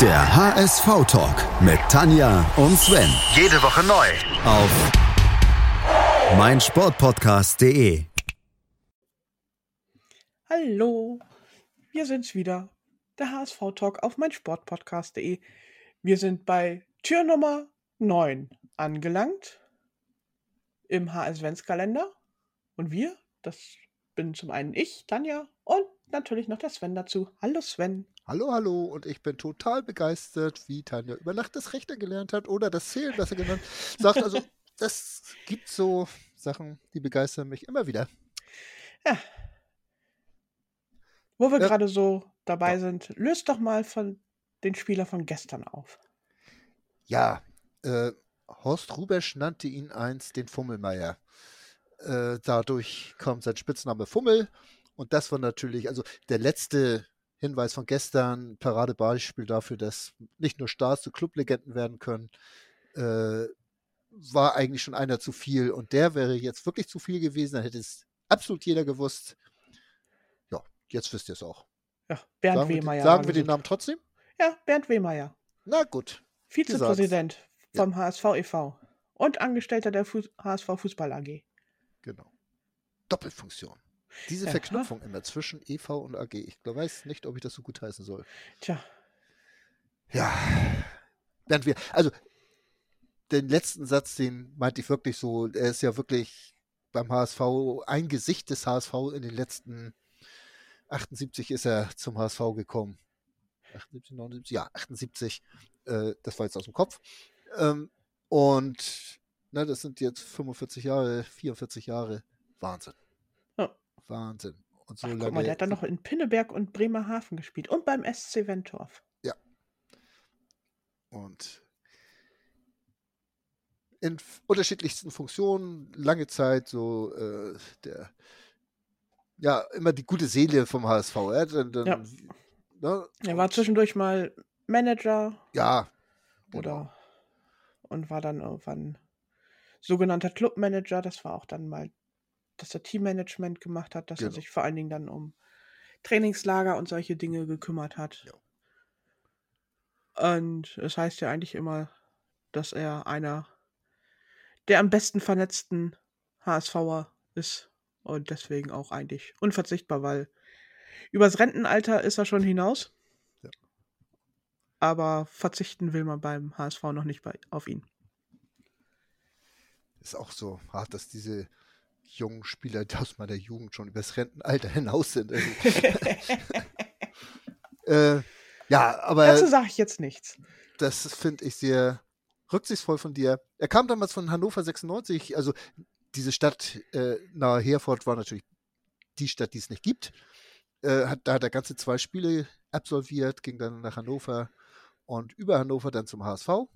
Der HSV-Talk mit Tanja und Sven. Jede Woche neu. Auf meinsportpodcast.de. Hallo, wir sind's wieder. Der HSV-Talk auf meinsportpodcast.de. Wir sind bei Tür Nummer 9 angelangt im HS-Kalender. Und wir, das bin zum einen ich, Tanja, und natürlich noch der Sven dazu. Hallo Sven. Hallo, hallo, und ich bin total begeistert, wie Tanja über Nacht das Rechnen gelernt hat oder das Zählen besser genannt. Sagt also, das gibt so Sachen, die begeistern mich immer wieder. Ja. Wo wir Ja. gerade so dabei Ja. sind, löst doch mal von den Spieler von gestern auf. Ja, äh, Horst Rubesch nannte ihn einst den Fummelmeier. Äh, dadurch kam sein Spitzname Fummel. Und das war natürlich, also der letzte Hinweis von gestern, Paradebeispiel dafür, dass nicht nur Stars zu Clublegenden werden können, äh, war eigentlich schon einer zu viel. Und der wäre jetzt wirklich zu viel gewesen, dann hätte es absolut jeder gewusst. Ja, jetzt wisst ihr es auch. Ja, Bernd Sagen, wir, Wehmeier. sagen war wir den. Namen trotzdem? Ja, Bernd Wehmeier. Na gut. Vizepräsident Ja. vom HSV e.V. und Angestellter der HSV Fußball AG. Genau. Doppelfunktion. Diese. Verknüpfung immer zwischen EV und AG. Ich glaub, weiß nicht, ob ich das so gut heißen soll. Tja, Ja. Während wir, also den letzten Satz, den meinte ich wirklich so, er ist ja wirklich beim HSV ein Gesicht des HSV in den letzten 78 ist er zum HSV gekommen. 78, 79, ja, 78. Äh, das war jetzt aus dem Kopf. Ähm, und na, das sind jetzt 45 Jahre, 44 Jahre. Wahnsinn. Ja. Wahnsinn. Und so Ach, guck mal, der hat dann noch in Pinneberg und Bremerhaven gespielt und beim SC Wentorf. und in unterschiedlichsten Funktionen, lange Zeit so äh, der, ja, immer die gute Seele vom HSV. Ja, dann, dann, Ja. Ne, Er war zwischendurch mal Manager Ja, genau. oder und war dann irgendwann sogenannter Clubmanager. Das war auch dann mal, dass er Teammanagement gemacht hat, dass er Genau. sich vor allen Dingen dann um Trainingslager und solche Dinge gekümmert hat. Ja. Und es heißt ja eigentlich immer, dass er einer der am besten vernetzten HSVer ist und deswegen auch eigentlich unverzichtbar, weil übers Rentenalter ist er schon hinaus. Ja. Aber verzichten will man beim HSV noch nicht bei, auf ihn. Ist auch so hart, dass diese jungen Spieler die aus meiner Jugend schon übers Rentenalter hinaus sind. Also, äh, ja, aber Dazu sage ich jetzt nichts. das finde ich sehr rücksichtsvoll von dir. Er kam damals von Hannover 96, also diese Stadt äh, nahe Herford war natürlich die Stadt, die es nicht gibt. Äh, hat, da hat er ganze zwei Spiele absolviert, ging dann nach Hannover und über Hannover dann zum HSV. Und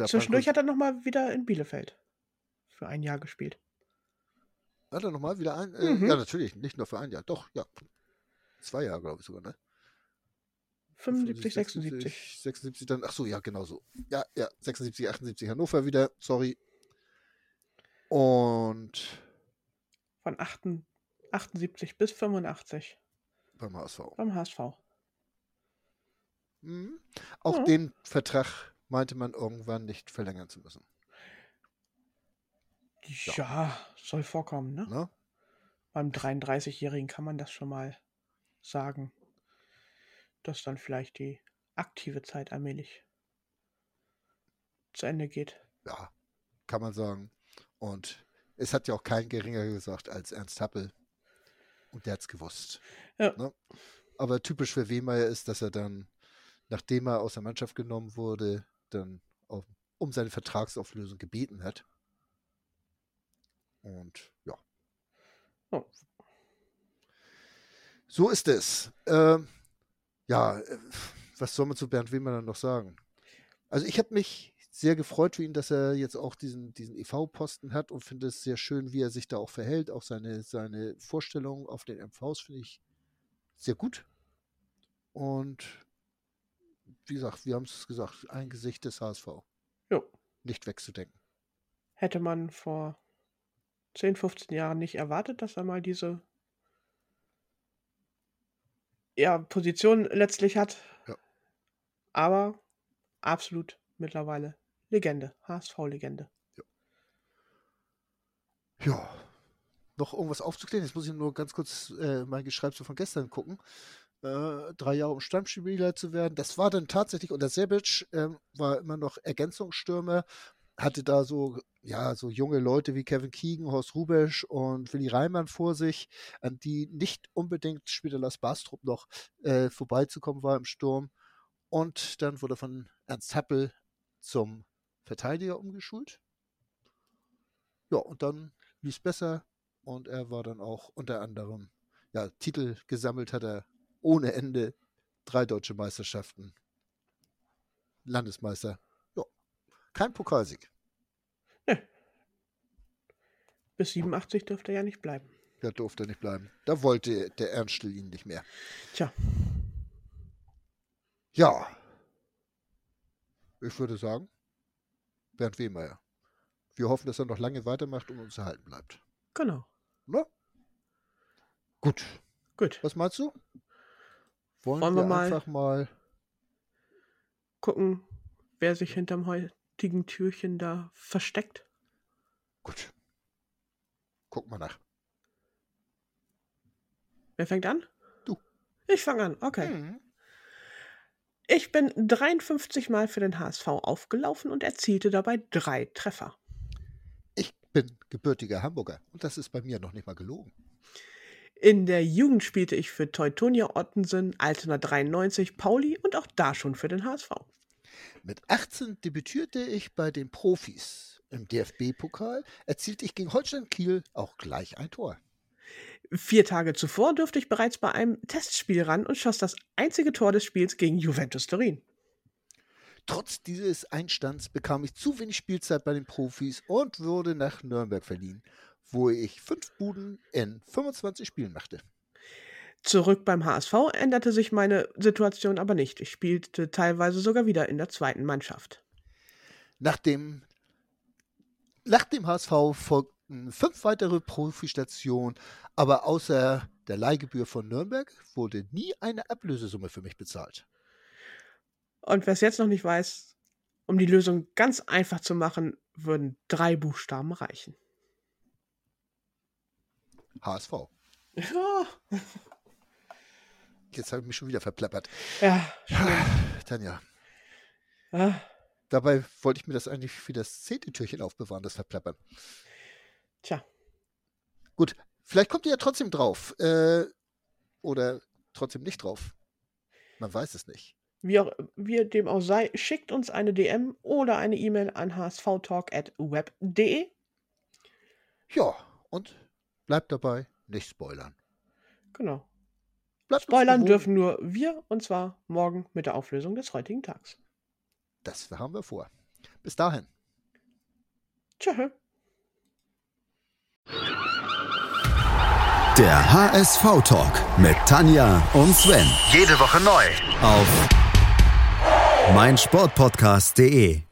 Äh, zwischendurch hat er nochmal wieder in Bielefeld für ein Jahr gespielt. Hat er nochmal wieder ein? Äh, Mhm. Ja, natürlich, nicht nur für ein Jahr. Doch, ja. Zwei Jahre, glaube ich sogar, ne? 75, 76. 76 dann, ach so, ja, genau so. Ja, ja, 76, 78 Hannover wieder, sorry. Und Von 8, 78 bis 85 beim HSV. beim HSV. Mhm. Auch Ja. den Vertrag meinte man irgendwann nicht verlängern zu müssen. Ja, soll vorkommen, ne? Ne? Beim 33-Jährigen kann man das schon mal sagen, dass dann vielleicht die aktive Zeit allmählich zu Ende geht. Ja, kann man sagen. Und es hat ja auch kein geringer gesagt als Ernst Happel. Und der hat es gewusst. Ja. Ne? Aber typisch für Wehmeier ist, dass er dann, nachdem er aus der Mannschaft genommen wurde, dann auf, um seine Vertragsauflösung gebeten hat. Und ja. Oh. So ist es. Ähm, ja, äh, was soll man zu Bernd Wehmeier noch sagen? Also ich habe mich sehr gefreut für ihn, dass er jetzt auch diesen, diesen EV-Posten hat und finde es sehr schön, wie er sich da auch verhält. Auch seine, seine Vorstellungen auf den MVs finde ich sehr gut. Und wie gesagt, wir haben es gesagt, ein Gesicht des HSV. Jo. Nicht wegzudenken. Hätte man vor 10, 15 Jahren nicht erwartet, dass er mal diese ja, Position letztlich hat. Ja. aber absolut mittlerweile Legende, HSV-Legende. Ja. Noch irgendwas aufzuklären? Jetzt muss ich nur ganz kurz äh, mein Geschreibsel von gestern gucken. Äh, drei Jahre um Stammspieler zu werden. Das war dann tatsächlich, und der Sebic äh, war immer noch Ergänzungsstürmer, hatte da so, ja, so junge Leute wie Kevin Keegan, Horst Rubesch und Willi Reimann vor sich, an die nicht unbedingt später Lars Bastrup noch äh, vorbeizukommen war im Sturm. Und dann wurde von Ernst Happel zum Verteidiger umgeschult. Ja, und dann lief es besser und er war dann auch unter anderem, ja, Titel gesammelt hat er ohne Ende, drei deutsche Meisterschaften, Landesmeister. Kein Pokalsieg. Bis 87 dürfte er ja nicht bleiben. Da durfte er nicht bleiben. Da wollte der Ernstl ihn nicht mehr. Tja, Ja. Ich würde sagen, Bernd Wehmeier. Wir hoffen, dass er noch lange weitermacht und uns erhalten bleibt. genau. Ne? Gut. Gut. Was meinst du? Wollen, Wollen wir, wir mal- einfach mal. Gucken, wer sich hinterm heutigen Türchen da versteckt. Gut. Guck mal nach. Wer fängt an? Du. Ich fange an, okay. Mhm. Ich bin 53 Mal für den HSV aufgelaufen und erzielte dabei drei Treffer. Ich bin gebürtiger Hamburger und das ist bei mir noch nicht mal gelogen. In der Jugend spielte ich für Teutonia Ottensen, Altena 93, Pauli und auch da schon für den HSV. Mit 18 debütierte ich bei den Profis. Im DFB-Pokal erzielte ich gegen Holstein Kiel auch gleich ein Tor. Vier Tage zuvor durfte ich bereits bei einem Testspiel ran und schoss das einzige Tor des Spiels gegen Juventus Turin. Trotz dieses Einstands bekam ich zu wenig Spielzeit bei den Profis und wurde nach Nürnberg verliehen, wo ich fünf Buden in 25 Spielen machte. Zurück beim HSV änderte sich meine Situation aber nicht. Ich spielte teilweise sogar wieder in der zweiten Mannschaft. Nach dem, nach dem HSV folgten fünf weitere Profistationen, aber außer der Leihgebühr von Nürnberg wurde nie eine Ablösesumme für mich bezahlt. Und wer es jetzt noch nicht weiß, um die Lösung ganz einfach zu machen, würden drei Buchstaben reichen. HSV. Ja, Jetzt habe ich mich schon wieder verplappert. ja. Tanja, Ah, dabei wollte ich mir das eigentlich für das zehnte Türchen aufbewahren, das Verplappern. Tja, Gut, vielleicht kommt ihr ja trotzdem drauf. Äh, oder trotzdem nicht drauf. Man weiß es nicht. wie, auch, wie dem auch sei, schickt uns eine DM oder eine E-Mail an hsvtalk.web.de. Ja, und bleibt dabei, nicht spoilern. Genau. Bleibt Spoilern dürfen nur wir und zwar morgen mit der Auflösung des heutigen Tags. Das haben wir vor. Bis dahin. Tschö. Der HSV-Talk mit Tanja und Sven Jede Woche neu. auf meinsportpodcast.de.